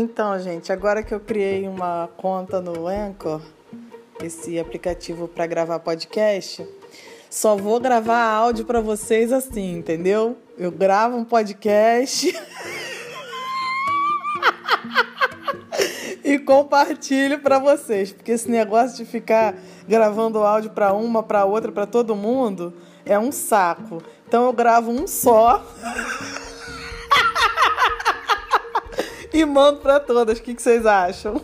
Então, gente, agora que eu criei uma conta no Anchor, esse aplicativo para gravar podcast, só vou gravar áudio para vocês assim, entendeu? Eu gravo um podcast e compartilho para vocês, porque esse negócio de ficar gravando áudio para uma, para outra, para todo mundo é um saco. Então eu gravo um só. e mando para todas. O que, que vocês acham?